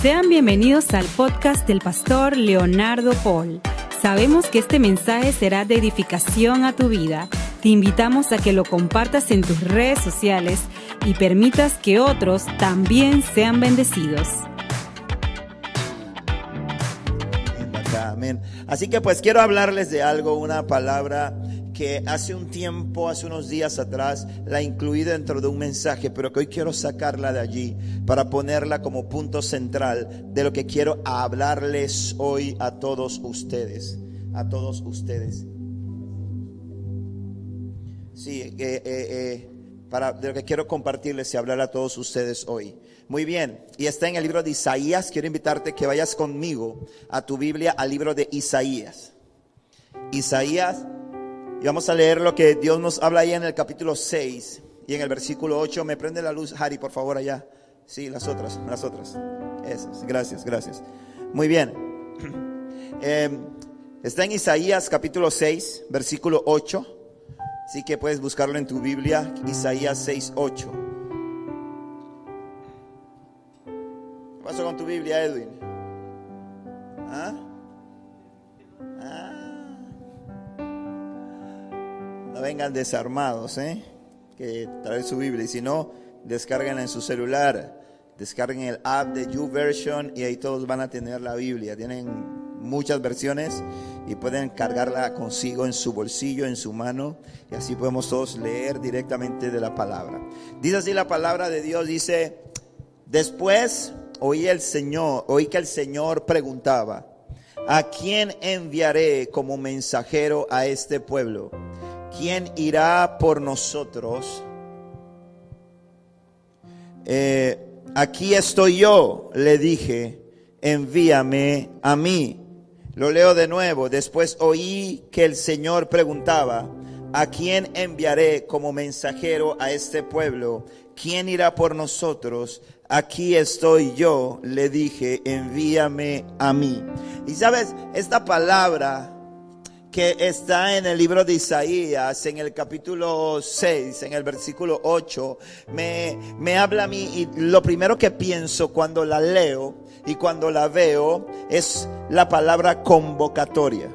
Sean bienvenidos al podcast del pastor Leonardo Paul. Sabemos que este mensaje será de edificación a tu vida. Te invitamos a que lo compartas en tus redes sociales y permitas que otros también sean bendecidos. Amén. Así que pues quiero hablarles de algo, una palabra que hace un tiempo, hace unos días atrás, la incluí dentro de un mensaje, pero que hoy quiero sacarla de allí para ponerla como punto central de lo que quiero hablarles hoy a todos ustedes, a todos ustedes. Sí, eh, eh, eh, para de lo que quiero compartirles y hablar a todos ustedes hoy. Muy bien, y está en el libro de Isaías. Quiero invitarte que vayas conmigo a tu Biblia, al libro de Isaías. Isaías y vamos a leer lo que Dios nos habla ahí en el capítulo 6 y en el versículo 8. Me prende la luz, Harry, por favor, allá. Sí, las otras, las otras. Esas, gracias, gracias. Muy bien. Em, está en Isaías capítulo 6, versículo 8. Así que puedes buscarlo en tu Biblia, Isaías 6, 8. ¿Qué pasó con tu Biblia, Edwin? ¿Ah? Vengan desarmados, ¿eh? que traen su Biblia. Y si no, descarguen en su celular, descarguen el app de YouVersion y ahí todos van a tener la Biblia. Tienen muchas versiones y pueden cargarla consigo en su bolsillo, en su mano, y así podemos todos leer directamente de la palabra. Dice así la palabra de Dios, dice, después oí el Señor, oí que el Señor preguntaba, ¿a quién enviaré como mensajero a este pueblo? ¿Quién irá por nosotros? Eh, aquí estoy yo, le dije, envíame a mí. Lo leo de nuevo. Después oí que el Señor preguntaba, ¿a quién enviaré como mensajero a este pueblo? ¿Quién irá por nosotros? Aquí estoy yo, le dije, envíame a mí. Y sabes, esta palabra que está en el libro de Isaías, en el capítulo 6, en el versículo 8, me, me habla a mí y lo primero que pienso cuando la leo y cuando la veo es la palabra convocatoria.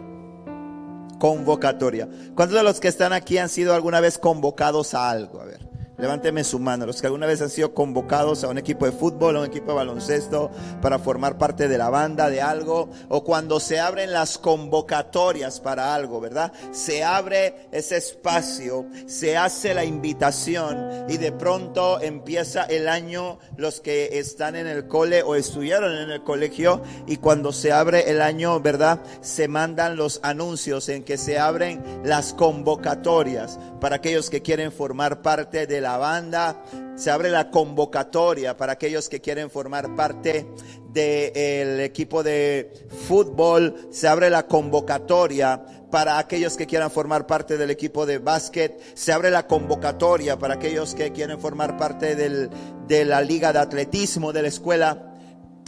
Convocatoria. ¿Cuántos de los que están aquí han sido alguna vez convocados a algo? A ver. Levánteme su mano, los que alguna vez han sido convocados a un equipo de fútbol, a un equipo de baloncesto, para formar parte de la banda de algo, o cuando se abren las convocatorias para algo, ¿verdad? Se abre ese espacio, se hace la invitación y de pronto empieza el año los que están en el cole o estuvieron en el colegio y cuando se abre el año, ¿verdad? Se mandan los anuncios en que se abren las convocatorias para aquellos que quieren formar parte de la banda. Se abre la convocatoria para aquellos que quieren formar parte del equipo de fútbol. Se abre la convocatoria para aquellos que quieran formar parte del equipo de básquet. Se abre la convocatoria para aquellos que quieren formar parte de la liga de atletismo de la escuela.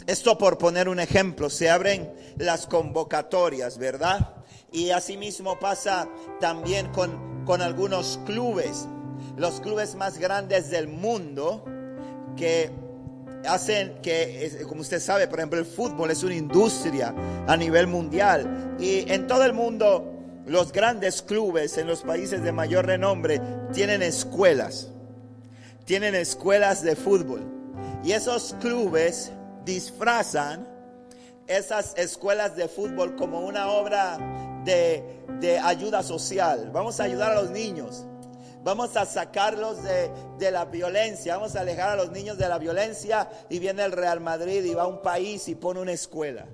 Esto por poner un ejemplo, se abren las convocatorias, ¿verdad? Y asimismo pasa también con, con algunos clubes, los clubes más grandes del mundo que hacen que, como usted sabe, por ejemplo, el fútbol es una industria a nivel mundial. Y en todo el mundo, los grandes clubes en los países de mayor renombre tienen escuelas. Tienen escuelas de fútbol. Y esos clubes disfrazan esas escuelas de fútbol como una obra de, ayuda social. Vamos a ayudar a los niños. Vamos a sacarlos de, la violencia. Vamos a alejar a los niños de la violencia. Y viene el Real Madrid y va a un país y pone una escuela.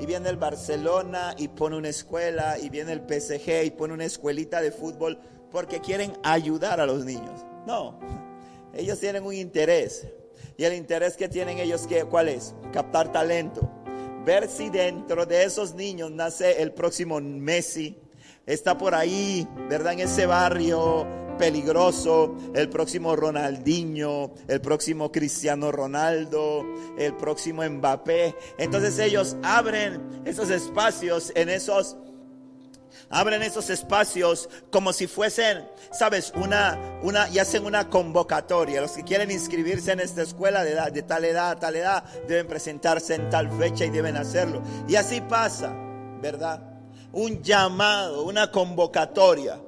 Y viene el Barcelona y pone una escuela. Y viene el PSG y pone una escuelita de fútbol. Porque quieren ayudar a los niños. No, ellos tienen un interés. Y el interés que tienen ellos, ¿cuál es? Captar talento ver si dentro de esos niños nace el próximo Messi. Está por ahí, ¿verdad? En ese barrio peligroso, el próximo Ronaldinho, el próximo Cristiano Ronaldo, el próximo Mbappé. Entonces ellos abren esos espacios en esos abren esos espacios como si fuesen, sabes, una, una, y hacen una convocatoria. Los que quieren inscribirse en esta escuela de, de tal edad tal edad deben presentarse en tal fecha y deben hacerlo. Y así pasa, ¿verdad? Un llamado, una convocatoria.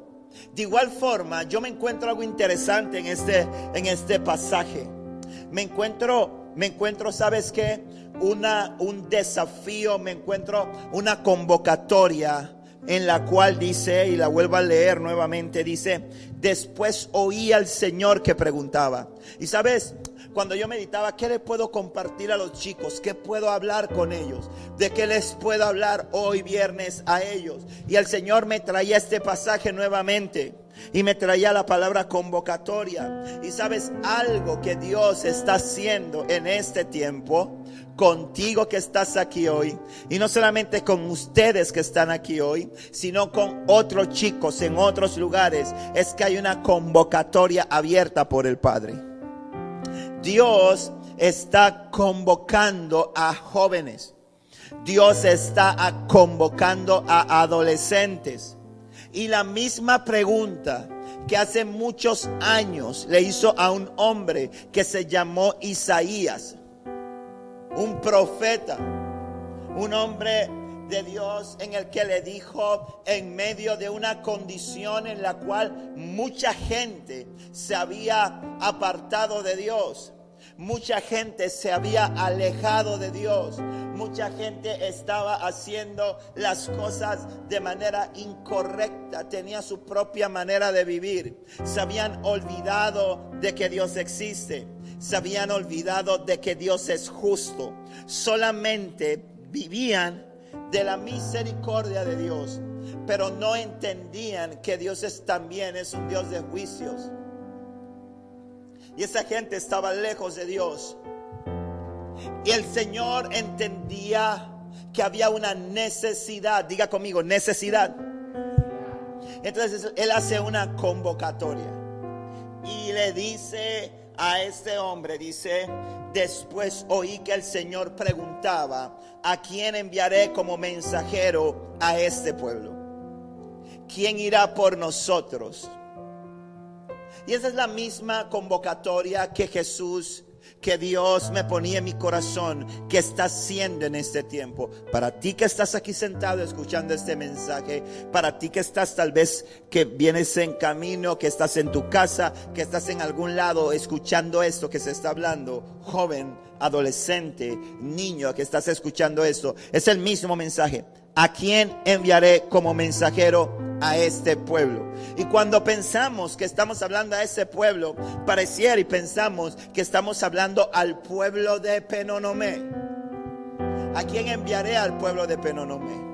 De igual forma, yo me encuentro algo interesante en este, en este pasaje. Me encuentro, me encuentro, ¿sabes qué? Una, un desafío, me encuentro una convocatoria en la cual dice, y la vuelvo a leer nuevamente, dice, después oí al Señor que preguntaba. Y sabes, cuando yo meditaba, ¿qué le puedo compartir a los chicos? ¿Qué puedo hablar con ellos? ¿De qué les puedo hablar hoy viernes a ellos? Y el Señor me traía este pasaje nuevamente y me traía la palabra convocatoria. Y sabes algo que Dios está haciendo en este tiempo contigo que estás aquí hoy, y no solamente con ustedes que están aquí hoy, sino con otros chicos en otros lugares, es que hay una convocatoria abierta por el Padre. Dios está convocando a jóvenes. Dios está convocando a adolescentes. Y la misma pregunta que hace muchos años le hizo a un hombre que se llamó Isaías un profeta, un hombre de Dios en el que le dijo en medio de una condición en la cual mucha gente se había apartado de Dios. Mucha gente se había alejado de Dios. Mucha gente estaba haciendo las cosas de manera incorrecta. Tenía su propia manera de vivir. Se habían olvidado de que Dios existe se habían olvidado de que Dios es justo. Solamente vivían de la misericordia de Dios, pero no entendían que Dios es también es un Dios de juicios. Y esa gente estaba lejos de Dios. Y el Señor entendía que había una necesidad, diga conmigo, necesidad. Entonces Él hace una convocatoria y le dice a este hombre, dice, después oí que el Señor preguntaba, ¿a quién enviaré como mensajero a este pueblo? ¿Quién irá por nosotros? Y esa es la misma convocatoria que Jesús que Dios me ponía en mi corazón que está haciendo en este tiempo. Para ti que estás aquí sentado escuchando este mensaje, para ti que estás tal vez que vienes en camino, que estás en tu casa, que estás en algún lado escuchando esto que se está hablando, joven, adolescente, niño que estás escuchando esto, es el mismo mensaje. ¿A quién enviaré como mensajero a este pueblo? Y cuando pensamos que estamos hablando a ese pueblo, pareciera y pensamos que estamos hablando al pueblo de Penonomé. ¿A quién enviaré al pueblo de Penonomé?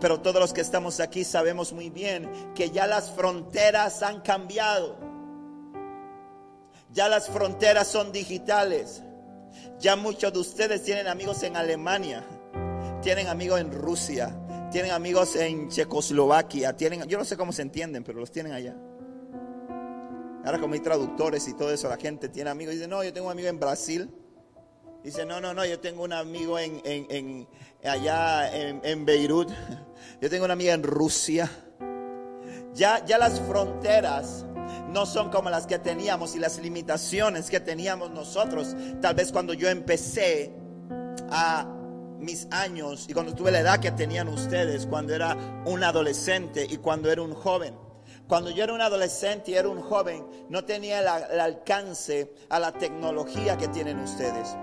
Pero todos los que estamos aquí sabemos muy bien que ya las fronteras han cambiado. Ya las fronteras son digitales. Ya muchos de ustedes tienen amigos en Alemania tienen amigos en Rusia, tienen amigos en Checoslovaquia, tienen, yo no sé cómo se entienden, pero los tienen allá. Ahora como hay traductores y todo eso, la gente tiene amigos. Dice, no, yo tengo un amigo en Brasil. Dice, no, no, no, yo tengo un amigo en, allá en, Beirut. Yo tengo una amiga en Rusia. Ya, ya las fronteras no son como las que teníamos y las limitaciones que teníamos nosotros. Tal vez cuando yo empecé a mis años y cuando tuve la edad que tenían ustedes, cuando era un adolescente y cuando era un joven. Cuando yo era un adolescente y era un joven, no tenía el, alcance a la tecnología que tienen ustedes.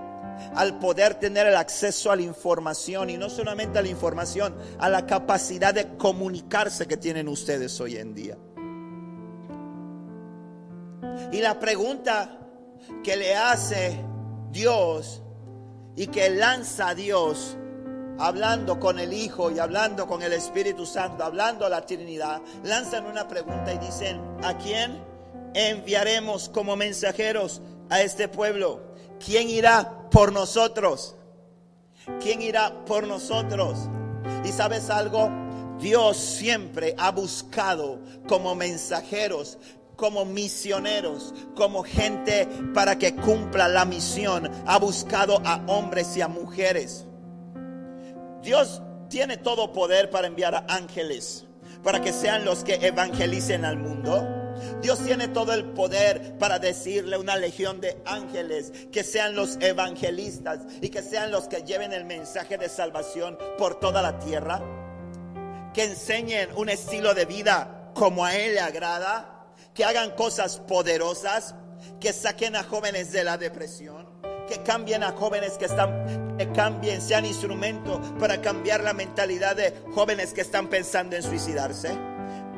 Al poder tener el acceso a la información y no solamente a la información, a la capacidad de comunicarse que tienen ustedes hoy en día. Y la pregunta que le hace Dios y que lanza a Dios hablando con el Hijo y hablando con el Espíritu Santo, hablando a la Trinidad, lanzan una pregunta y dicen, ¿a quién enviaremos como mensajeros a este pueblo? ¿Quién irá por nosotros? ¿Quién irá por nosotros? ¿Y sabes algo? Dios siempre ha buscado como mensajeros como misioneros, como gente para que cumpla la misión, ha buscado a hombres y a mujeres. Dios tiene todo poder para enviar a ángeles, para que sean los que evangelicen al mundo. Dios tiene todo el poder para decirle una legión de ángeles que sean los evangelistas y que sean los que lleven el mensaje de salvación por toda la tierra. Que enseñen un estilo de vida como a Él le agrada. Que hagan cosas poderosas. Que saquen a jóvenes de la depresión. Que cambien a jóvenes que están, que cambien, sean instrumento para cambiar la mentalidad de jóvenes que están pensando en suicidarse.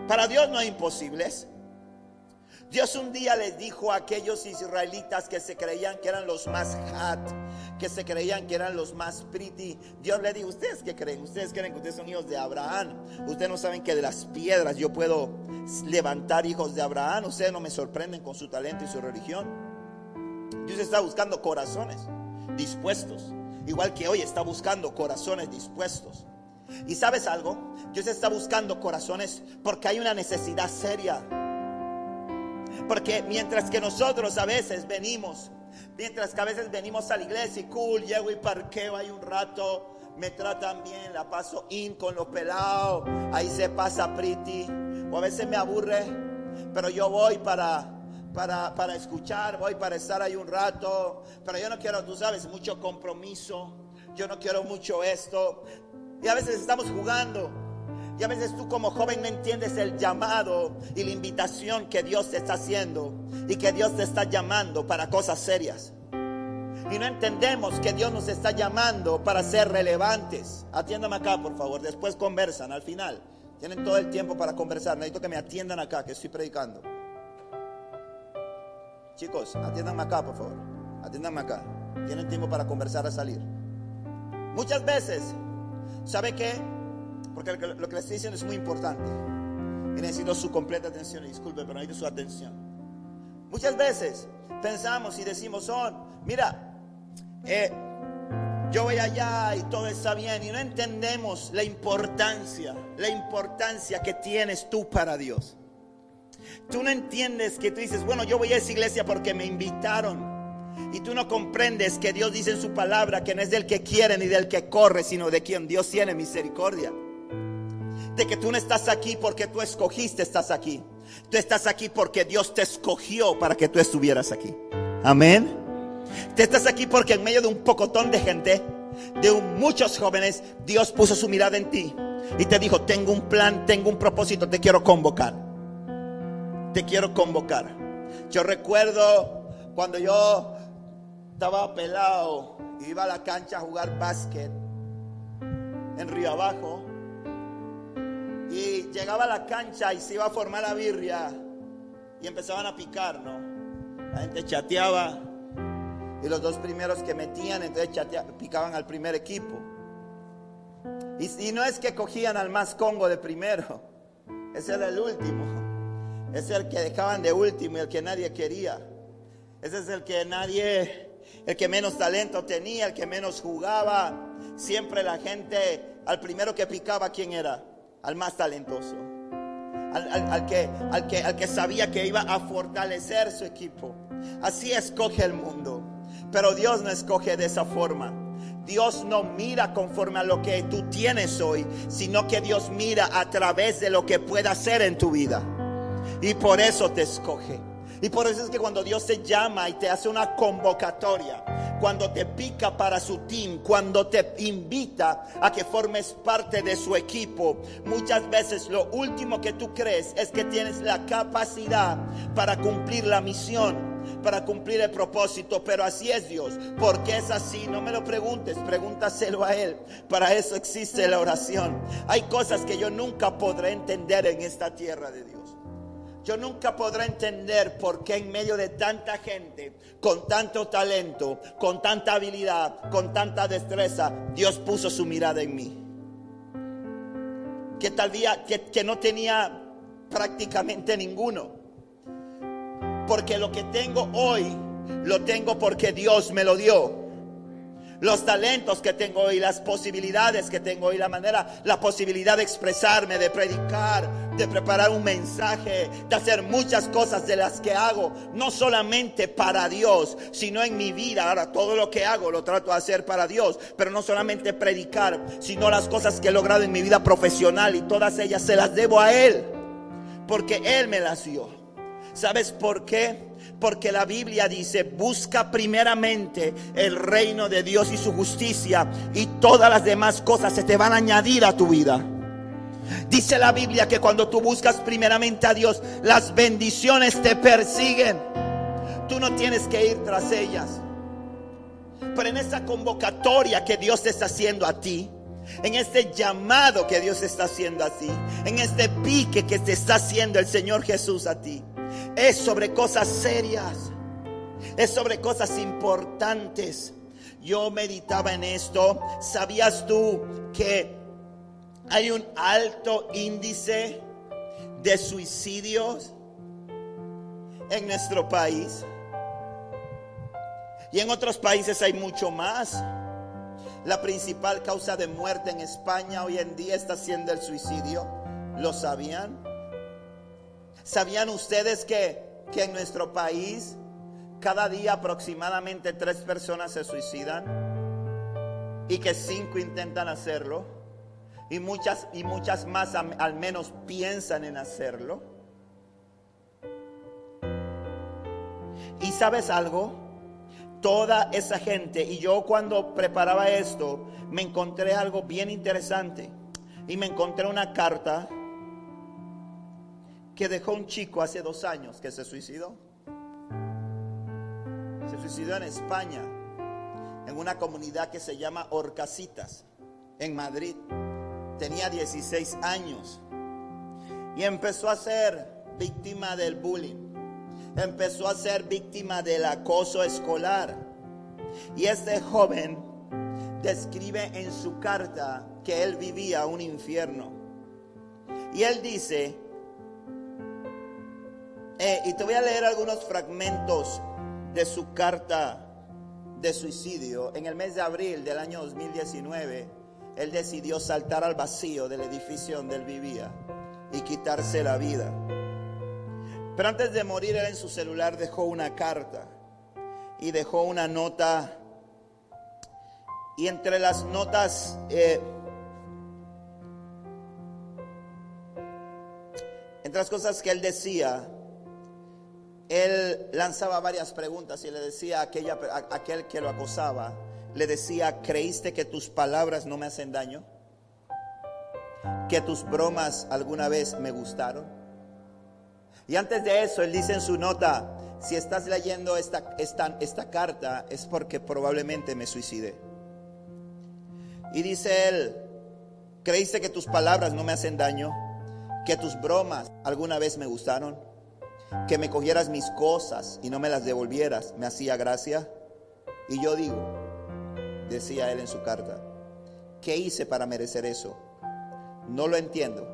Para Dios no hay imposibles. Dios un día les dijo a aquellos israelitas que se creían que eran los más hat, que se creían que eran los más pretty. Dios le dijo, ¿ustedes qué creen? ¿Ustedes creen que ustedes son hijos de Abraham? Ustedes no saben que de las piedras yo puedo levantar hijos de Abraham. Ustedes no me sorprenden con su talento y su religión. Dios está buscando corazones dispuestos. Igual que hoy está buscando corazones dispuestos. ¿Y sabes algo? Dios está buscando corazones porque hay una necesidad seria porque mientras que nosotros a veces venimos, mientras que a veces venimos a la iglesia y cool, llego y parqueo ahí un rato, me tratan bien, la paso in con los pelados, ahí se pasa pretty, o a veces me aburre, pero yo voy para, para, para escuchar, voy para estar ahí un rato, pero yo no quiero, tú sabes, mucho compromiso, yo no quiero mucho esto, y a veces estamos jugando. Y a veces tú como joven no entiendes el llamado y la invitación que Dios te está haciendo y que Dios te está llamando para cosas serias. Y no entendemos que Dios nos está llamando para ser relevantes. Atiéndame acá, por favor. Después conversan al final. Tienen todo el tiempo para conversar. Necesito que me atiendan acá, que estoy predicando. Chicos, atiéndanme acá, por favor. Atiéndanme acá. Tienen tiempo para conversar a salir. Muchas veces, ¿sabe qué? Porque lo que le estoy diciendo es muy importante. Y necesito su completa atención. Disculpe, pero necesito su atención. Muchas veces pensamos y decimos, son, mira, eh, yo voy allá y todo está bien. Y no entendemos la importancia, la importancia que tienes tú para Dios. Tú no entiendes que tú dices, bueno, yo voy a esa iglesia porque me invitaron. Y tú no comprendes que Dios dice en su palabra que no es del que quiere ni del que corre, sino de quien Dios tiene misericordia de que tú no estás aquí porque tú escogiste, estás aquí. Tú estás aquí porque Dios te escogió para que tú estuvieras aquí. Amén. Tú estás aquí porque en medio de un pocotón de gente, de muchos jóvenes, Dios puso su mirada en ti y te dijo, tengo un plan, tengo un propósito, te quiero convocar. Te quiero convocar. Yo recuerdo cuando yo estaba pelado, iba a la cancha a jugar básquet en Río Abajo y llegaba a la cancha y se iba a formar la birria. Y empezaban a picar, ¿no? La gente chateaba. Y los dos primeros que metían, entonces picaban al primer equipo. Y, y no es que cogían al más congo de primero. Ese era el último. Ese es el que dejaban de último y el que nadie quería. Ese es el que nadie, el que menos talento tenía, el que menos jugaba. Siempre la gente, al primero que picaba, ¿quién era? Al más talentoso, al, que, al, que, al que sabía que iba a fortalecer su equipo. Así escoge el mundo. Pero Dios no escoge de esa forma. Dios no mira conforme a lo que tú tienes hoy, sino que Dios mira a través de lo que pueda hacer en tu vida. Y por eso te escoge. Y por eso es que cuando Dios te llama y te hace una convocatoria, cuando te pica para su team, cuando te invita a que formes parte de su equipo, muchas veces lo último que tú crees es que tienes la capacidad para cumplir la misión para cumplir el propósito, pero así es Dios. porque es así? No me lo preguntes, pregúntaselo a Él. Para eso existe la oración. Hay cosas que yo nunca podré entender en esta tierra de Dios. Yo nunca podré entender por qué en medio de tanta gente, con tanto talento, con tanta habilidad, con tanta destreza, Dios puso su mirada en mí. Que tal día, que, que no tenía prácticamente ninguno. Porque lo que tengo hoy, lo tengo porque Dios me lo dio. Los talentos que tengo hoy, las posibilidades que tengo hoy, la manera, la posibilidad de expresarme, de predicar, de preparar un mensaje, de hacer muchas cosas de las que hago, no solamente para Dios, sino en mi vida. Ahora todo lo que hago lo trato de hacer para Dios, pero no solamente predicar, sino las cosas que he logrado en mi vida profesional y todas ellas se las debo a Él, porque Él me las dio. ¿Sabes por qué? Porque la Biblia dice, busca primeramente el reino de Dios y su justicia y todas las demás cosas se te van a añadir a tu vida. Dice la Biblia que cuando tú buscas primeramente a Dios, las bendiciones te persiguen. Tú no tienes que ir tras ellas. Pero en esa convocatoria que Dios está haciendo a ti, en este llamado que Dios está haciendo a ti, en este pique que te está haciendo el Señor Jesús a ti, es sobre cosas serias, es sobre cosas importantes. Yo meditaba en esto. ¿Sabías tú que hay un alto índice de suicidios en nuestro país? Y en otros países hay mucho más. La principal causa de muerte en España hoy en día está siendo el suicidio. ¿Lo sabían? ¿Sabían ustedes que, en nuestro país cada día aproximadamente tres personas se suicidan y que cinco intentan hacerlo y muchas y muchas más al menos piensan en hacerlo? ¿Y sabes algo? Toda esa gente, y yo cuando preparaba esto, me encontré algo bien interesante. Y me encontré una carta que dejó un chico hace dos años que se suicidó. Se suicidó en España, en una comunidad que se llama Orcasitas, en Madrid. Tenía 16 años y empezó a ser víctima del bullying. Empezó a ser víctima del acoso escolar. Y este joven describe en su carta que él vivía un infierno. Y él dice eh, y te voy a leer algunos fragmentos de su carta de suicidio. En el mes de abril del año 2019, él decidió saltar al vacío del edificio donde él vivía y quitarse la vida. Pero antes de morir, él en su celular dejó una carta y dejó una nota. Y entre las notas... Eh, entre las cosas que él decía, él lanzaba varias preguntas y le decía a, aquella, aquel que lo acosaba, le decía, ¿creíste que tus palabras no me hacen daño? ¿Que tus bromas alguna vez me gustaron? Y antes de eso, él dice en su nota, si estás leyendo esta, esta, esta carta es porque probablemente me suicide. Y dice él, ¿creíste que tus palabras no me hacen daño? ¿Que tus bromas alguna vez me gustaron? Que me cogieras mis cosas y no me las devolvieras, me hacía gracia. Y yo digo, decía él en su carta, ¿qué hice para merecer eso? No lo entiendo.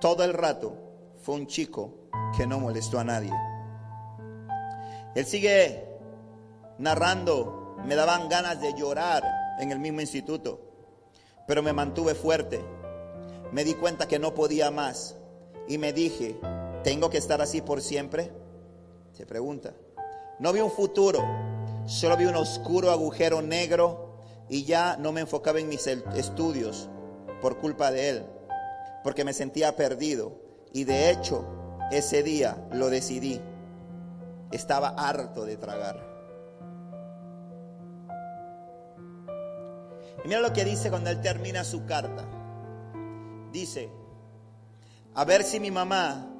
Todo el rato fue un chico que no molestó a nadie. Él sigue narrando, me daban ganas de llorar en el mismo instituto, pero me mantuve fuerte. Me di cuenta que no podía más y me dije, ¿Tengo que estar así por siempre? Se pregunta. No vi un futuro, solo vi un oscuro agujero negro y ya no me enfocaba en mis estudios por culpa de él, porque me sentía perdido. Y de hecho, ese día lo decidí. Estaba harto de tragar. Y mira lo que dice cuando él termina su carta. Dice, a ver si mi mamá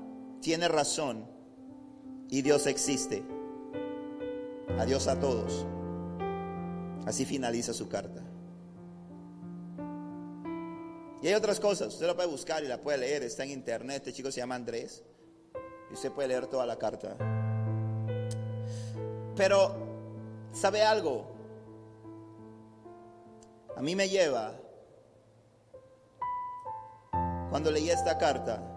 tiene razón y Dios existe. Adiós a todos. Así finaliza su carta. Y hay otras cosas, usted la puede buscar y la puede leer, está en internet, este chico se llama Andrés, y usted puede leer toda la carta. Pero, ¿sabe algo? A mí me lleva, cuando leí esta carta,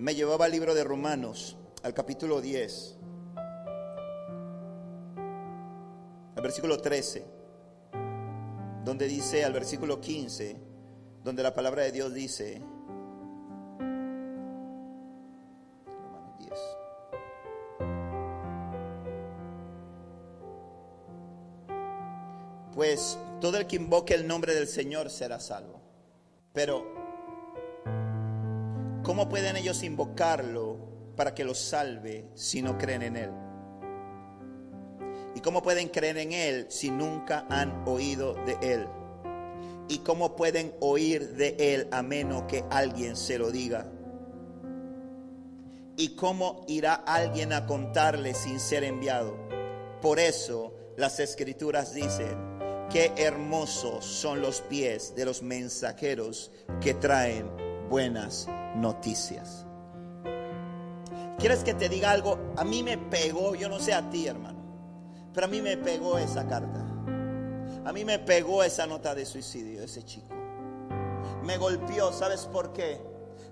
me llevaba al libro de Romanos, al capítulo 10, al versículo 13. donde dice al versículo 15, donde la palabra de Dios dice, Romanos 10. Pues todo el que invoque el nombre del Señor será salvo. Pero, ¿cómo pueden ellos invocarlo para que los salve si no creen en Él? ¿Y cómo pueden creer en Él si nunca han oído de Él? ¿Y cómo pueden oír de Él a menos que alguien se lo diga? ¿Y cómo irá alguien a contarle sin ser enviado? Por eso las escrituras dicen, qué hermosos son los pies de los mensajeros que traen buenas noticias. ¿Quieres que te diga algo? A mí me pegó, yo no sé a ti hermano, pero a mí me pegó esa carta. A mí me pegó esa nota de suicidio, ese chico. Me golpeó, ¿sabes por qué?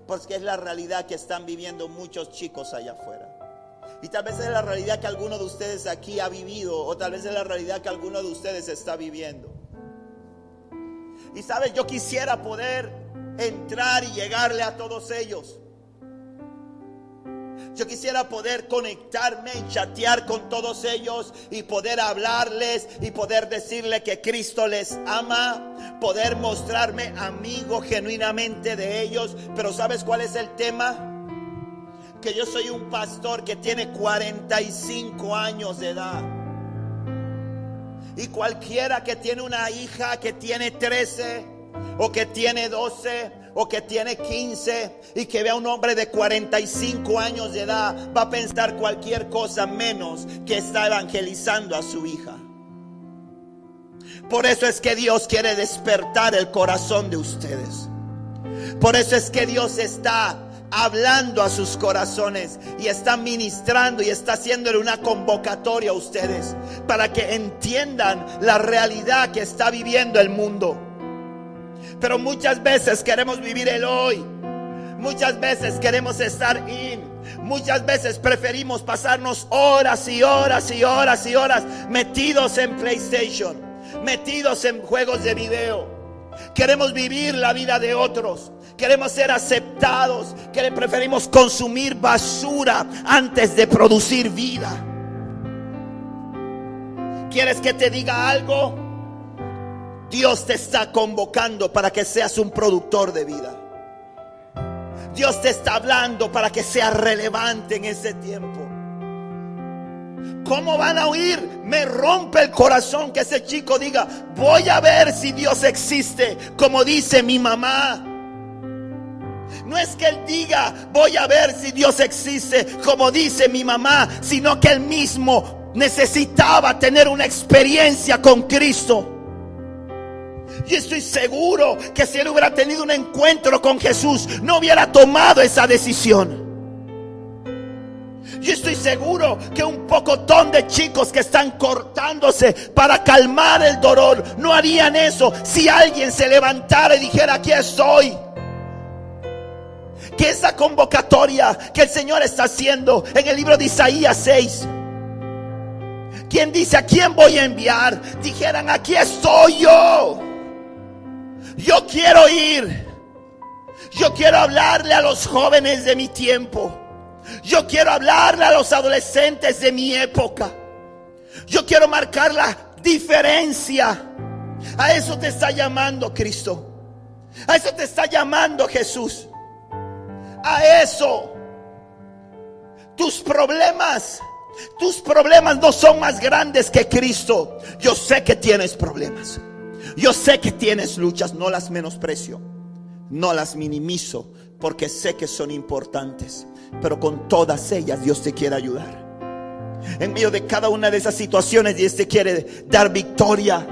Porque es la realidad que están viviendo muchos chicos allá afuera. Y tal vez es la realidad que alguno de ustedes aquí ha vivido, o tal vez es la realidad que alguno de ustedes está viviendo. Y sabes, yo quisiera poder entrar y llegarle a todos ellos. Yo quisiera poder conectarme y chatear con todos ellos y poder hablarles y poder decirle que Cristo les ama, poder mostrarme amigo genuinamente de ellos. Pero ¿sabes cuál es el tema? Que yo soy un pastor que tiene 45 años de edad. Y cualquiera que tiene una hija que tiene 13 o que tiene 12 o que tiene 15 y que vea un hombre de 45 años de edad, va a pensar cualquier cosa menos que está evangelizando a su hija. Por eso es que Dios quiere despertar el corazón de ustedes. Por eso es que Dios está hablando a sus corazones y está ministrando y está haciéndole una convocatoria a ustedes para que entiendan la realidad que está viviendo el mundo. Pero muchas veces queremos vivir el hoy. Muchas veces queremos estar in. Muchas veces preferimos pasarnos horas y horas y horas y horas metidos en PlayStation, metidos en juegos de video. Queremos vivir la vida de otros. Queremos ser aceptados. Que preferimos consumir basura antes de producir vida. ¿Quieres que te diga algo? Dios te está convocando para que seas un productor de vida. Dios te está hablando para que seas relevante en ese tiempo. ¿Cómo van a oír? Me rompe el corazón que ese chico diga, voy a ver si Dios existe, como dice mi mamá. No es que él diga, voy a ver si Dios existe, como dice mi mamá, sino que él mismo necesitaba tener una experiencia con Cristo. Y estoy seguro que si él hubiera tenido un encuentro con Jesús, no hubiera tomado esa decisión. Yo estoy seguro que un pocotón de chicos que están cortándose para calmar el dolor no harían eso si alguien se levantara y dijera, aquí estoy. Que esa convocatoria que el Señor está haciendo en el libro de Isaías 6, quien dice a quién voy a enviar, dijeran, aquí estoy yo. Yo quiero ir. Yo quiero hablarle a los jóvenes de mi tiempo. Yo quiero hablarle a los adolescentes de mi época. Yo quiero marcar la diferencia. A eso te está llamando Cristo. A eso te está llamando Jesús. A eso. Tus problemas, tus problemas no son más grandes que Cristo. Yo sé que tienes problemas. Yo sé que tienes luchas, no las menosprecio, no las minimizo, porque sé que son importantes, pero con todas ellas Dios te quiere ayudar. En medio de cada una de esas situaciones Dios te quiere dar victoria.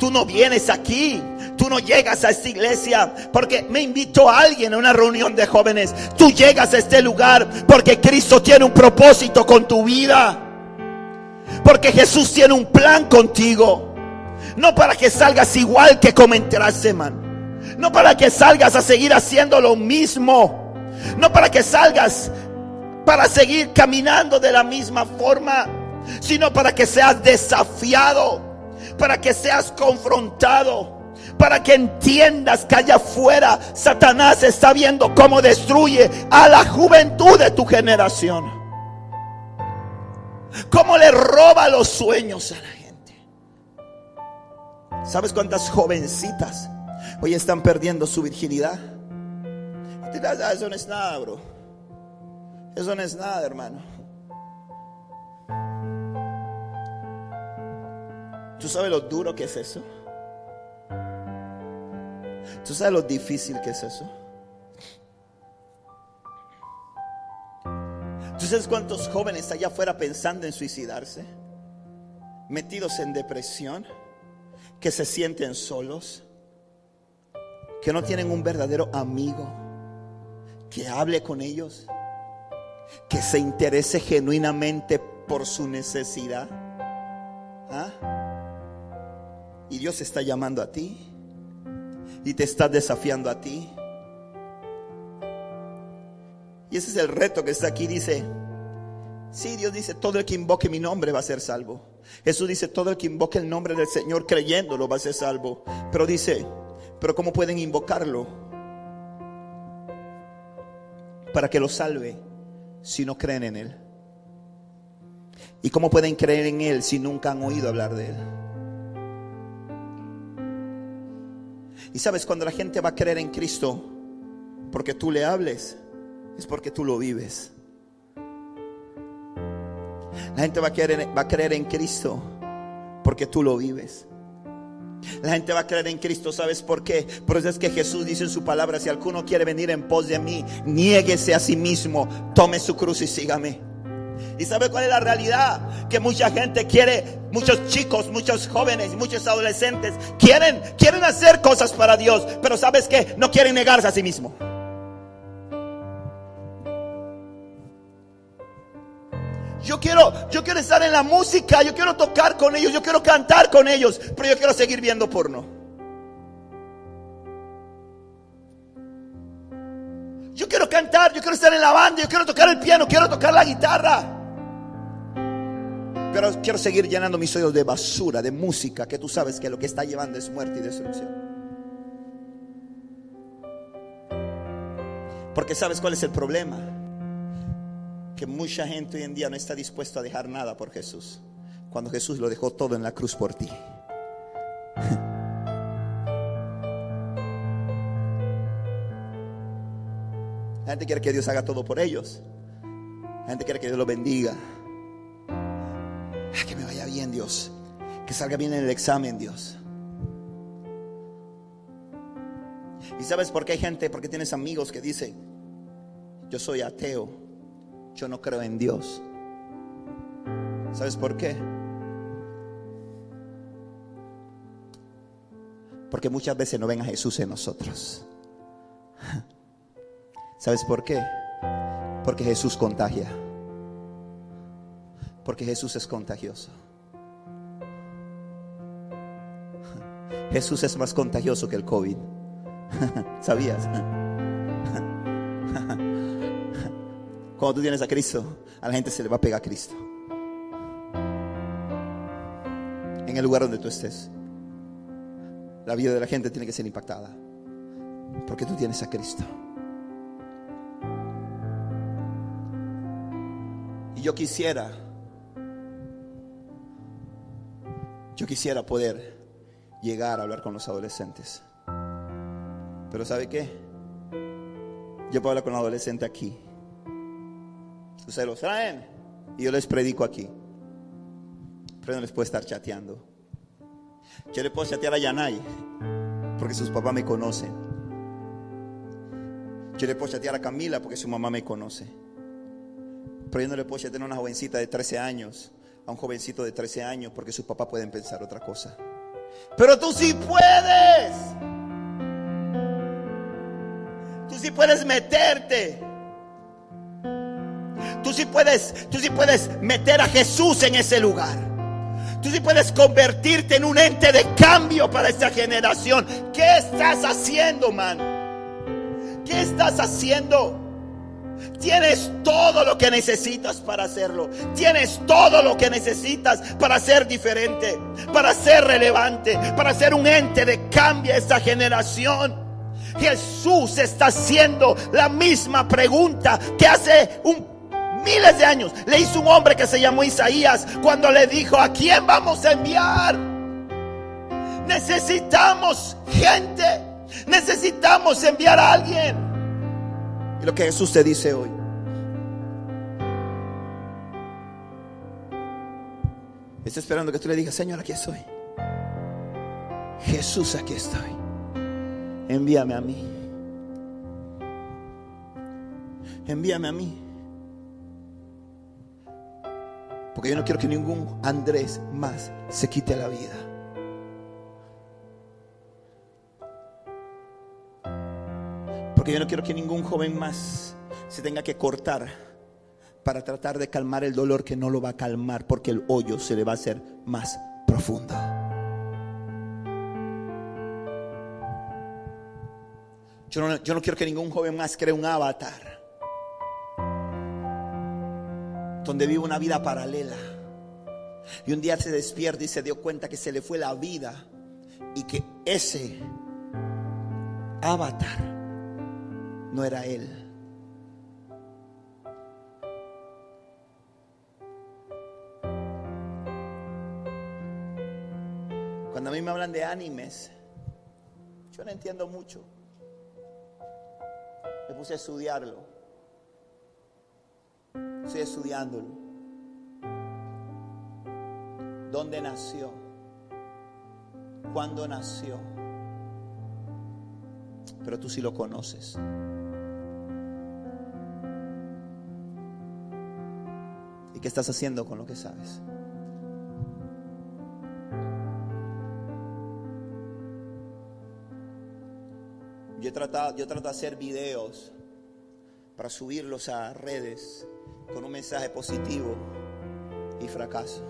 Tú no vienes aquí, tú no llegas a esta iglesia porque me invitó a alguien a una reunión de jóvenes. Tú llegas a este lugar porque Cristo tiene un propósito con tu vida. Porque Jesús tiene un plan contigo. No para que salgas igual que como entraste, man. No para que salgas a seguir haciendo lo mismo. No para que salgas para seguir caminando de la misma forma. Sino para que seas desafiado. Para que seas confrontado. para que entiendas que allá afuera Satanás está viendo cómo destruye a la juventud de tu generación. Cómo le roba los sueños a la. ¿Sabes cuántas jovencitas hoy están perdiendo su virginidad? Eso no es nada, bro. Eso no es nada, hermano. ¿Tú sabes lo duro que es eso? ¿Tú sabes lo difícil que es eso? ¿Tú sabes cuántos jóvenes allá afuera pensando en suicidarse? Metidos en depresión, que se sienten solos, que no tienen un verdadero amigo, que hable con ellos, que se interese genuinamente por su necesidad. ¿Ah? Y Dios está llamando a ti y te está desafiando a ti. Y ese es el reto que está aquí. Dice, sí, Dios dice, todo el que invoque mi nombre va a ser salvo. Jesús dice, todo el que invoque el nombre del Señor creyéndolo va a ser salvo. Pero dice, pero ¿cómo pueden invocarlo? Para que lo salve si no creen en Él. ¿Y cómo pueden creer en Él si nunca han oído hablar de Él? Y sabes, cuando la gente va a creer en Cristo, porque tú le hables, es porque tú lo vives. La gente va a, creer, va a creer en Cristo porque tú lo vives. La gente va a creer en Cristo, ¿sabes por qué? Por eso es que Jesús dice en su palabra, si alguno quiere venir en pos de mí, niéguese a sí mismo, tome su cruz y sígame. ¿Y sabe cuál es la realidad? Que mucha gente quiere, muchos chicos, muchos jóvenes, muchos adolescentes quieren, quieren hacer cosas para Dios, pero ¿sabes qué? No quieren negarse a sí mismo. Yo quiero, yo quiero estar en la música, yo quiero tocar con ellos, yo quiero cantar con ellos, pero yo quiero seguir viendo porno. Yo quiero cantar, yo quiero estar en la banda, yo quiero tocar el piano, quiero tocar la guitarra. Pero quiero seguir llenando mis oídos de basura, de música, que tú sabes que lo que está llevando es muerte y destrucción. Porque sabes cuál es el problema que mucha gente hoy en día no está dispuesto a dejar nada por Jesús, cuando Jesús lo dejó todo en la cruz por ti. La gente quiere que Dios haga todo por ellos. La gente quiere que Dios lo bendiga. Ah, que me vaya bien, Dios. Que salga bien en el examen, Dios. ¿Y sabes por qué hay gente? Porque tienes amigos que dicen, yo soy ateo yo no creo en Dios. ¿Sabes por qué? Porque muchas veces no ven a Jesús en nosotros. ¿Sabes por qué? Porque Jesús contagia. Porque Jesús es contagioso. Jesús es más contagioso que el COVID. ¿Sabías? Cuando tú tienes a Cristo, a la gente se le va a pegar a Cristo. En el lugar donde tú estés. La vida de la gente tiene que ser impactada. Porque tú tienes a Cristo. Y yo quisiera, yo quisiera poder llegar a hablar con los adolescentes. Pero ¿sabe qué? Yo puedo hablar con un adolescente aquí se los traen y yo les predico aquí. Pero no les puedo estar chateando. Yo le puedo chatear a Yanay porque sus papás me conocen. Yo le puedo chatear a Camila porque su mamá me conoce. Pero yo no le puedo chatear a una jovencita de 13 años, a un jovencito de 13 años porque sus papás pueden pensar otra cosa. Pero tú sí puedes. Tú sí puedes meterte. Tú sí puedes, tú sí puedes meter a Jesús en ese lugar. Tú sí puedes convertirte en un ente de cambio para esta generación. ¿Qué estás haciendo, man? ¿Qué estás haciendo? Tienes todo lo que necesitas para hacerlo. Tienes todo lo que necesitas para ser diferente, para ser relevante, para ser un ente de cambio a esta generación. Jesús está haciendo la misma pregunta que hace un miles de años le hizo un hombre que se llamó Isaías cuando le dijo, ¿a quién vamos a enviar? Necesitamos gente, necesitamos enviar a alguien. Y lo que Jesús te dice hoy. Está esperando que tú le digas, Señor, aquí estoy. Jesús, aquí estoy. Envíame a mí. Envíame a mí. Porque yo no quiero que ningún Andrés más se quite la vida. Porque yo no quiero que ningún joven más se tenga que cortar para tratar de calmar el dolor que no lo va a calmar porque el hoyo se le va a hacer más profundo. Yo no, yo no quiero que ningún joven más cree un avatar donde vive una vida paralela. Y un día se despierta y se dio cuenta que se le fue la vida y que ese avatar no era él. Cuando a mí me hablan de animes, yo no entiendo mucho. Me puse a estudiarlo. Estoy estudiándolo. ¿Dónde nació? ¿Cuándo nació? Pero tú sí lo conoces. ¿Y qué estás haciendo con lo que sabes? Yo trato, yo trato de hacer videos para subirlos a redes con un mensaje positivo y fracaso.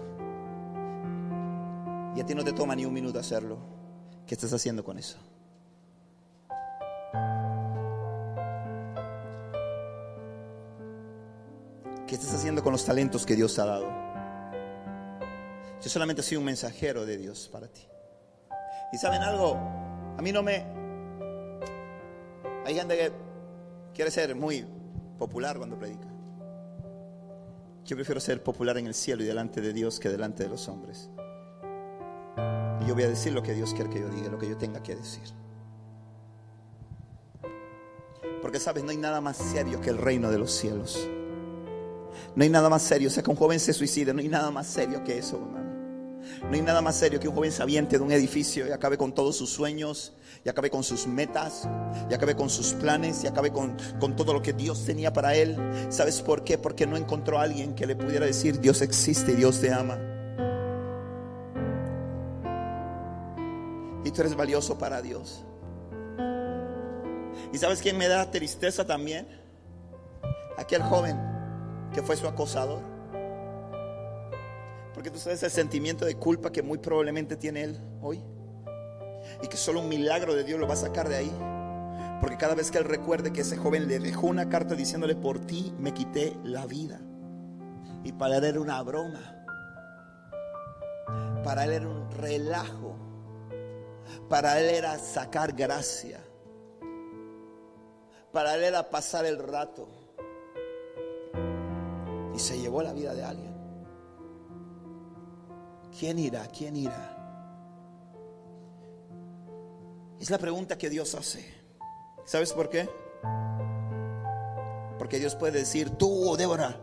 Y a ti no te toma ni un minuto hacerlo. ¿Qué estás haciendo con eso? ¿Qué estás haciendo con los talentos que Dios ha dado? Yo solamente soy un mensajero de Dios para ti. Y saben algo, a mí no me... Hay gente que quiere ser muy popular cuando predica. Yo prefiero ser popular en el cielo y delante de Dios que delante de los hombres. Y yo voy a decir lo que Dios quiere que yo diga, lo que yo tenga que decir. Porque sabes, no hay nada más serio que el reino de los cielos. No hay nada más serio. O sea, que un joven se suicide, no hay nada más serio que eso, hermano. No hay nada más serio que un joven se aviente de un edificio y acabe con todos sus sueños, y acabe con sus metas, y acabe con sus planes, y acabe con, con todo lo que Dios tenía para él. ¿Sabes por qué? Porque no encontró a alguien que le pudiera decir, Dios existe y Dios te ama. Y tú eres valioso para Dios. ¿Y sabes quién me da tristeza también? Aquel joven que fue su acosador. Porque tú sabes el sentimiento de culpa que muy probablemente tiene él hoy. Y que solo un milagro de Dios lo va a sacar de ahí. Porque cada vez que él recuerde que ese joven le dejó una carta diciéndole, por ti me quité la vida. Y para él era una broma. Para él era un relajo. Para él era sacar gracia. Para él era pasar el rato. Y se llevó la vida de alguien. ¿Quién irá? ¿Quién irá? Es la pregunta que Dios hace. ¿Sabes por qué? Porque Dios puede decir, tú, Débora,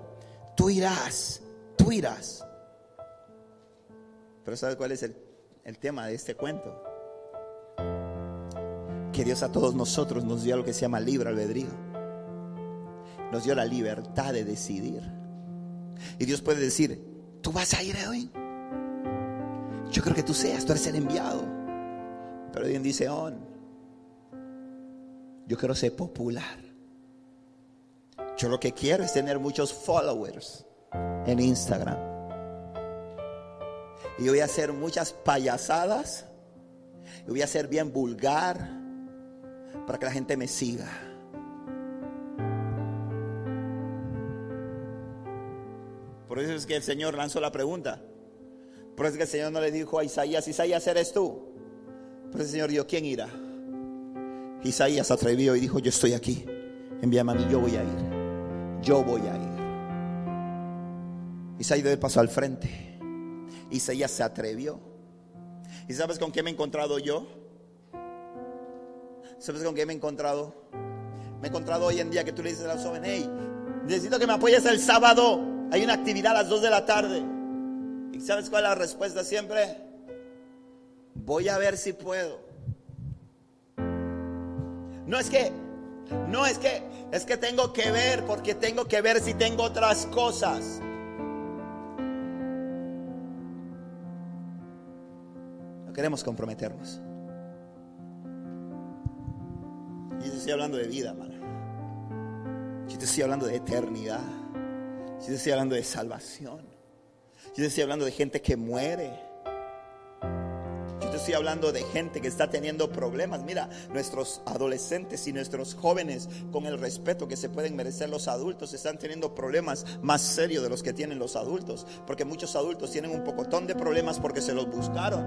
tú irás, tú irás. Pero ¿sabes cuál es el, el tema de este cuento? Que Dios a todos nosotros nos dio lo que se llama libre albedrío. Nos dio la libertad de decidir. Y Dios puede decir, tú vas a ir hoy. Yo creo que tú seas, tú eres el enviado. Pero Dios dice, oh, yo quiero ser popular. Yo lo que quiero es tener muchos followers en Instagram. Y voy a hacer muchas payasadas. Y voy a ser bien vulgar para que la gente me siga. Por eso es que el Señor lanzó la pregunta. Por eso es que el Señor no le dijo a Isaías, Isaías, ¿eres tú? Por eso el Señor dijo, ¿quién irá? Isaías atrevió y dijo, yo estoy aquí. Envíame a mí, yo voy a ir. Yo voy a ir. Isaías dio paso al frente. Isaías se atrevió. ¿Y sabes con qué me he encontrado yo? ¿Sabes con qué me he encontrado? Me he encontrado hoy en día que tú le dices a los jóvenes, hey, necesito que me apoyes el sábado. Hay una actividad a las 2 de la tarde. ¿Y sabes cuál es la respuesta siempre? Voy a ver si puedo. No es que, no es que, es que tengo que ver porque tengo que ver si tengo otras cosas. No queremos comprometernos. Yo te estoy hablando de vida, hermano. Yo te estoy hablando de eternidad. Yo te estoy hablando de salvación. Yo te estoy hablando de gente que muere. Yo te estoy hablando de gente que está teniendo problemas. Mira, nuestros adolescentes y nuestros jóvenes, con el respeto que se pueden merecer los adultos, están teniendo problemas más serios de los que tienen los adultos. Porque muchos adultos tienen un pocotón de problemas porque se los buscaron.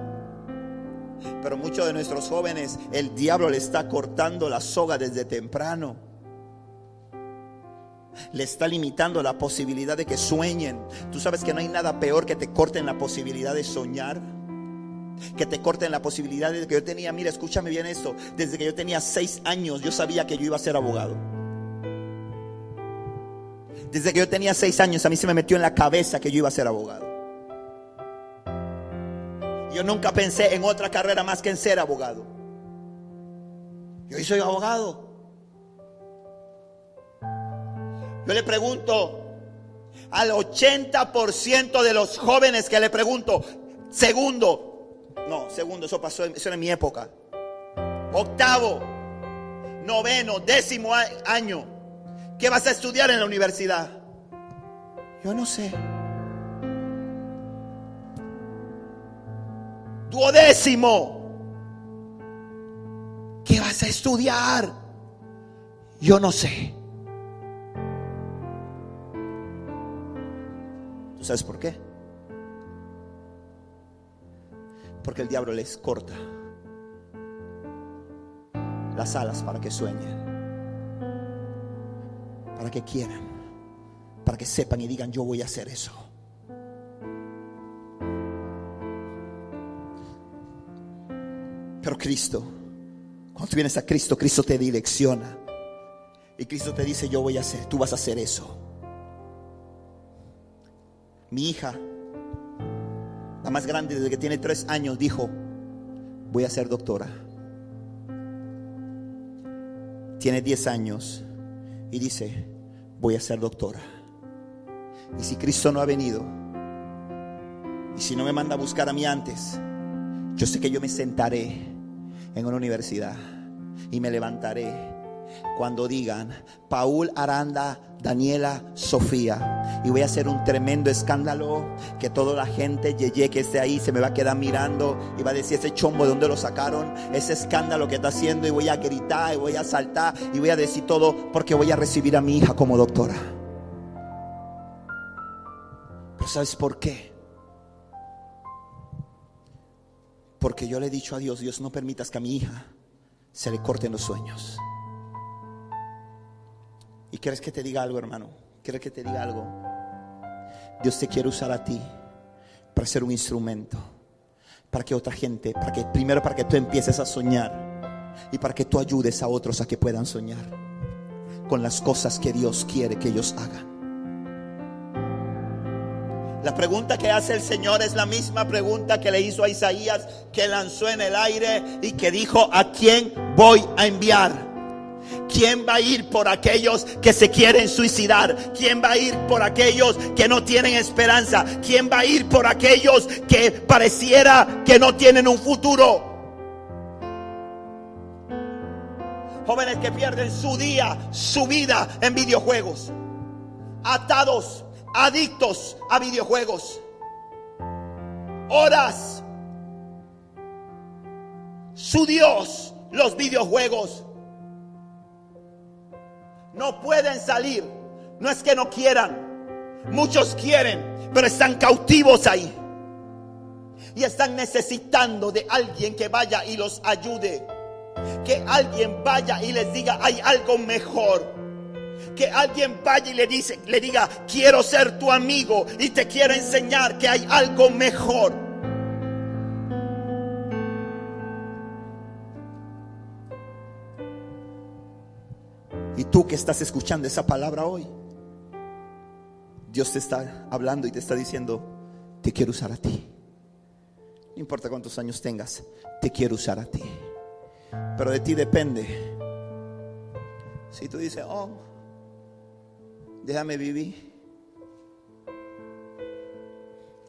Pero muchos de nuestros jóvenes, el diablo le está cortando la soga desde temprano. Le está limitando la posibilidad de que sueñen. Tú sabes que no hay nada peor que te corten la posibilidad de soñar. Que te corten la posibilidad de que yo tenía, mira, escúchame bien esto. Desde que yo tenía seis años, yo sabía que yo iba a ser abogado. Desde que yo tenía seis años, a mí se me metió en la cabeza que yo iba a ser abogado. Yo nunca pensé en otra carrera más que en ser abogado. Yo soy abogado. Yo le pregunto al 80% de los jóvenes que le pregunto, segundo, no, segundo, eso pasó, era en mi época. Octavo, noveno, décimo año, ¿qué vas a estudiar en la universidad? Yo no sé. duodécimo. ¿Qué vas a estudiar? Yo no sé. ¿Tú sabes por qué? Porque el diablo les corta las alas para que sueñen, para que quieran, para que sepan y digan yo voy a hacer eso. Pero Cristo, cuando tú vienes a Cristo, Cristo te direcciona. Y Cristo te dice, yo voy a hacer, tú vas a hacer eso. Mi hija, la más grande desde que tiene tres años, dijo, voy a ser doctora. Tiene diez años y dice, voy a ser doctora. Y si Cristo no ha venido, y si no me manda a buscar a mí antes, yo sé que yo me sentaré en una universidad y me levantaré cuando digan Paul Aranda, Daniela, Sofía. Y voy a hacer un tremendo escándalo que toda la gente yeye que esté ahí se me va a quedar mirando y va a decir ese chombo de dónde lo sacaron, ese escándalo que está haciendo y voy a gritar y voy a saltar y voy a decir todo porque voy a recibir a mi hija como doctora. Pero ¿sabes por qué? Porque yo le he dicho a Dios, Dios no permitas que a mi hija se le corten los sueños. ¿Y quieres que te diga algo, hermano? ¿Quieres que te diga algo? Dios te quiere usar a ti para ser un instrumento. Para que otra gente, para que primero para que tú empieces a soñar y para que tú ayudes a otros a que puedan soñar con las cosas que Dios quiere que ellos hagan. La pregunta que hace el Señor es la misma pregunta que le hizo a Isaías, que lanzó en el aire y que dijo, ¿a quién voy a enviar? ¿Quién va a ir por aquellos que se quieren suicidar? ¿Quién va a ir por aquellos que no tienen esperanza? ¿Quién va a ir por aquellos que pareciera que no tienen un futuro? Jóvenes que pierden su día, su vida en videojuegos, atados adictos a videojuegos. Horas. Su Dios, los videojuegos. No pueden salir. No es que no quieran. Muchos quieren, pero están cautivos ahí. Y están necesitando de alguien que vaya y los ayude. Que alguien vaya y les diga, hay algo mejor. Que alguien vaya y le, dice, le diga, quiero ser tu amigo y te quiero enseñar que hay algo mejor. Tú que estás escuchando esa palabra hoy, Dios te está hablando y te está diciendo, te quiero usar a ti. No importa cuántos años tengas, te quiero usar a ti. Pero de ti depende. Si tú dices, oh, déjame vivir.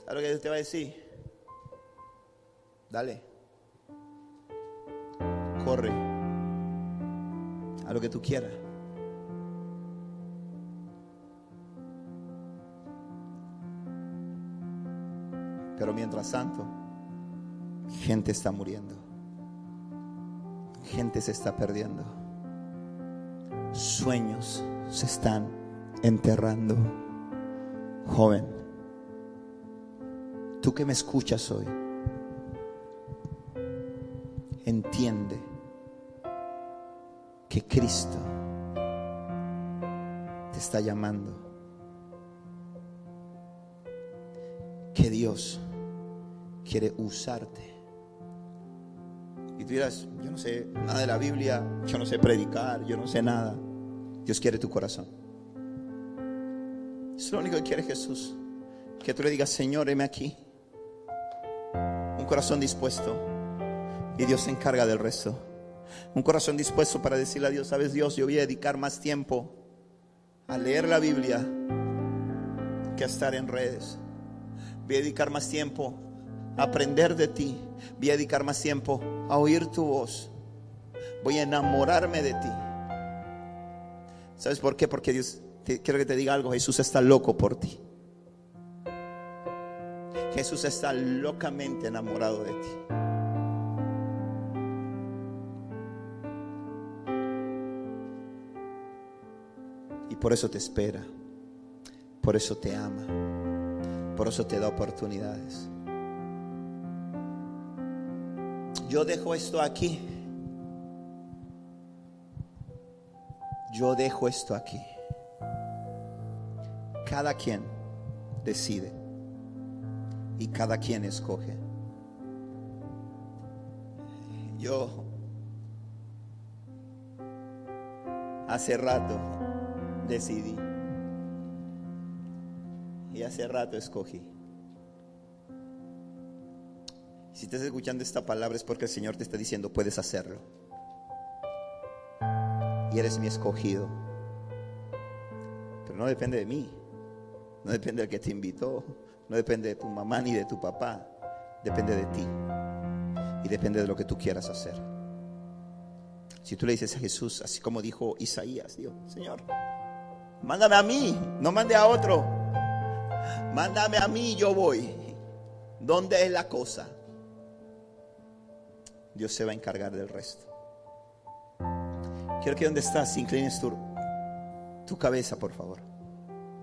¿Sabes lo que Dios te va a decir? Dale. Corre. A lo que tú quieras. Pero mientras tanto, gente está muriendo. Gente se está perdiendo. Sueños se están enterrando. Joven, tú que me escuchas hoy, entiende que Cristo te está llamando. Que Dios quiere usarte. Y tú dirás, yo no sé nada de la Biblia, yo no sé predicar, yo no sé nada. Dios quiere tu corazón. Es lo único que quiere Jesús. Que tú le digas, Señor, heme aquí. Un corazón dispuesto. Y Dios se encarga del resto. Un corazón dispuesto para decirle a Dios, sabes Dios, yo voy a dedicar más tiempo a leer la Biblia que a estar en redes. Voy a dedicar más tiempo aprender de ti. Voy a dedicar más tiempo a oír tu voz. Voy a enamorarme de ti. ¿Sabes por qué? Porque Dios, quiero que te diga algo, Jesús está loco por ti. Jesús está locamente enamorado de ti. Y por eso te espera, por eso te ama, por eso te da oportunidades. Yo dejo esto aquí. Yo dejo esto aquí. Cada quien decide y cada quien escoge. Yo hace rato decidí y hace rato escogí. Si estás escuchando esta palabra es porque el Señor te está diciendo, puedes hacerlo. Y eres mi escogido. Pero no depende de mí. No depende del que te invitó. No depende de tu mamá ni de tu papá. Depende de ti. Y depende de lo que tú quieras hacer. Si tú le dices a Jesús, así como dijo Isaías, Dios, Señor, mándame a mí, no mande a otro. Mándame a mí, yo voy. ¿Dónde es la cosa? Dios se va a encargar del resto. Quiero que donde estás inclines tu, tu cabeza, por favor.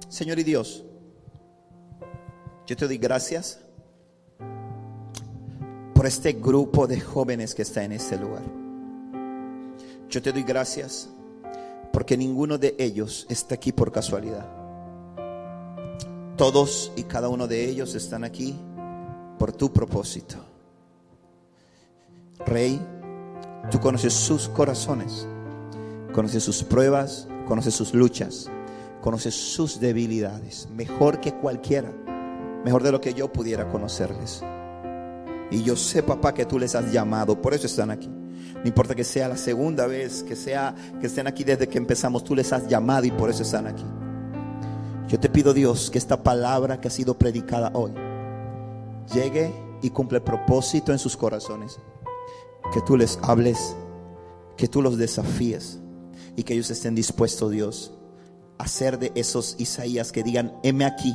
Señor y Dios, yo te doy gracias por este grupo de jóvenes que está en este lugar. Yo te doy gracias porque ninguno de ellos está aquí por casualidad. Todos y cada uno de ellos están aquí por tu propósito. Rey, tú conoces sus corazones, conoces sus pruebas, conoces sus luchas, conoces sus debilidades, mejor que cualquiera, mejor de lo que yo pudiera conocerles. Y yo sé, papá, que tú les has llamado, por eso están aquí. No importa que sea la segunda vez, que sea que estén aquí desde que empezamos, tú les has llamado y por eso están aquí. Yo te pido, Dios, que esta palabra que ha sido predicada hoy llegue y cumple el propósito en sus corazones que tú les hables, que tú los desafíes y que ellos estén dispuestos, Dios, a ser de esos Isaías que digan, heme aquí,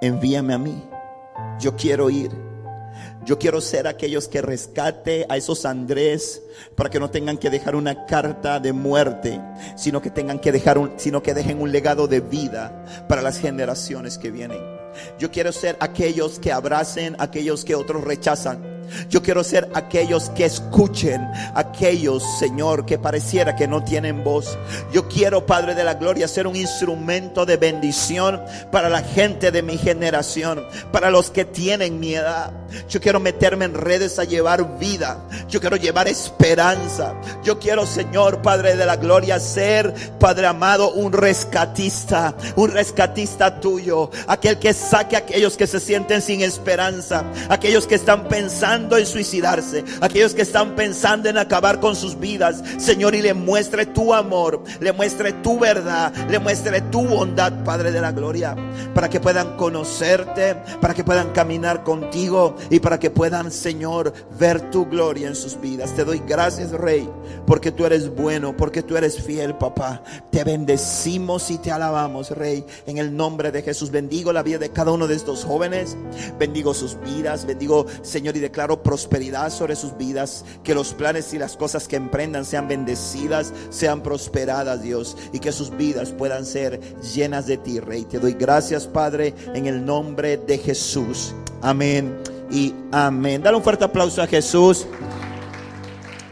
envíame a mí, yo quiero ir, Yo quiero ser aquellos que rescate a esos Andrés para que no tengan que dejar una carta de muerte, sino que tengan que dejar un, sino que dejen un legado de vida para las generaciones que vienen. Yo quiero ser aquellos que abracen, aquellos que otros rechazan. Yo quiero ser aquellos que escuchen, aquellos, Señor, que pareciera que no tienen voz. Yo quiero, Padre de la Gloria, ser un instrumento de bendición para la gente de mi generación, para los que tienen mi edad. Yo quiero meterme en redes a llevar vida. Yo quiero llevar esperanza. Yo quiero, Señor, Padre de la Gloria, ser, Padre amado, un rescatista, un rescatista tuyo, aquel que saque a aquellos que se sienten sin esperanza, aquellos que están pensando en suicidarse, aquellos que están pensando en acabar con sus vidas, Señor, y le muestre tu amor, le muestre tu verdad, le muestre tu bondad, Padre de la Gloria, para que puedan conocerte, para que puedan caminar contigo y para que puedan, Señor, ver tu gloria en sus vidas. Te doy gracias, Rey, porque tú eres bueno, porque tú eres fiel, papá. Te bendecimos y te alabamos, Rey, en el nombre de Jesús. Bendigo la vida de cada uno de estos jóvenes, bendigo sus vidas, bendigo, Señor, y declaro prosperidad sobre sus vidas, que los planes y las cosas que emprendan sean bendecidas, sean prosperadas, Dios, y que sus vidas puedan ser llenas de ti, Rey. Te doy gracias, Padre, en el nombre de Jesús. Amén y amén. Dale un fuerte aplauso a Jesús.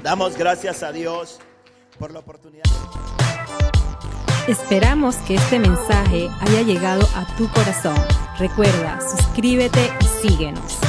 Damos gracias a Dios por la oportunidad. Esperamos que este mensaje haya llegado a tu corazón. Recuerda, suscríbete y síguenos.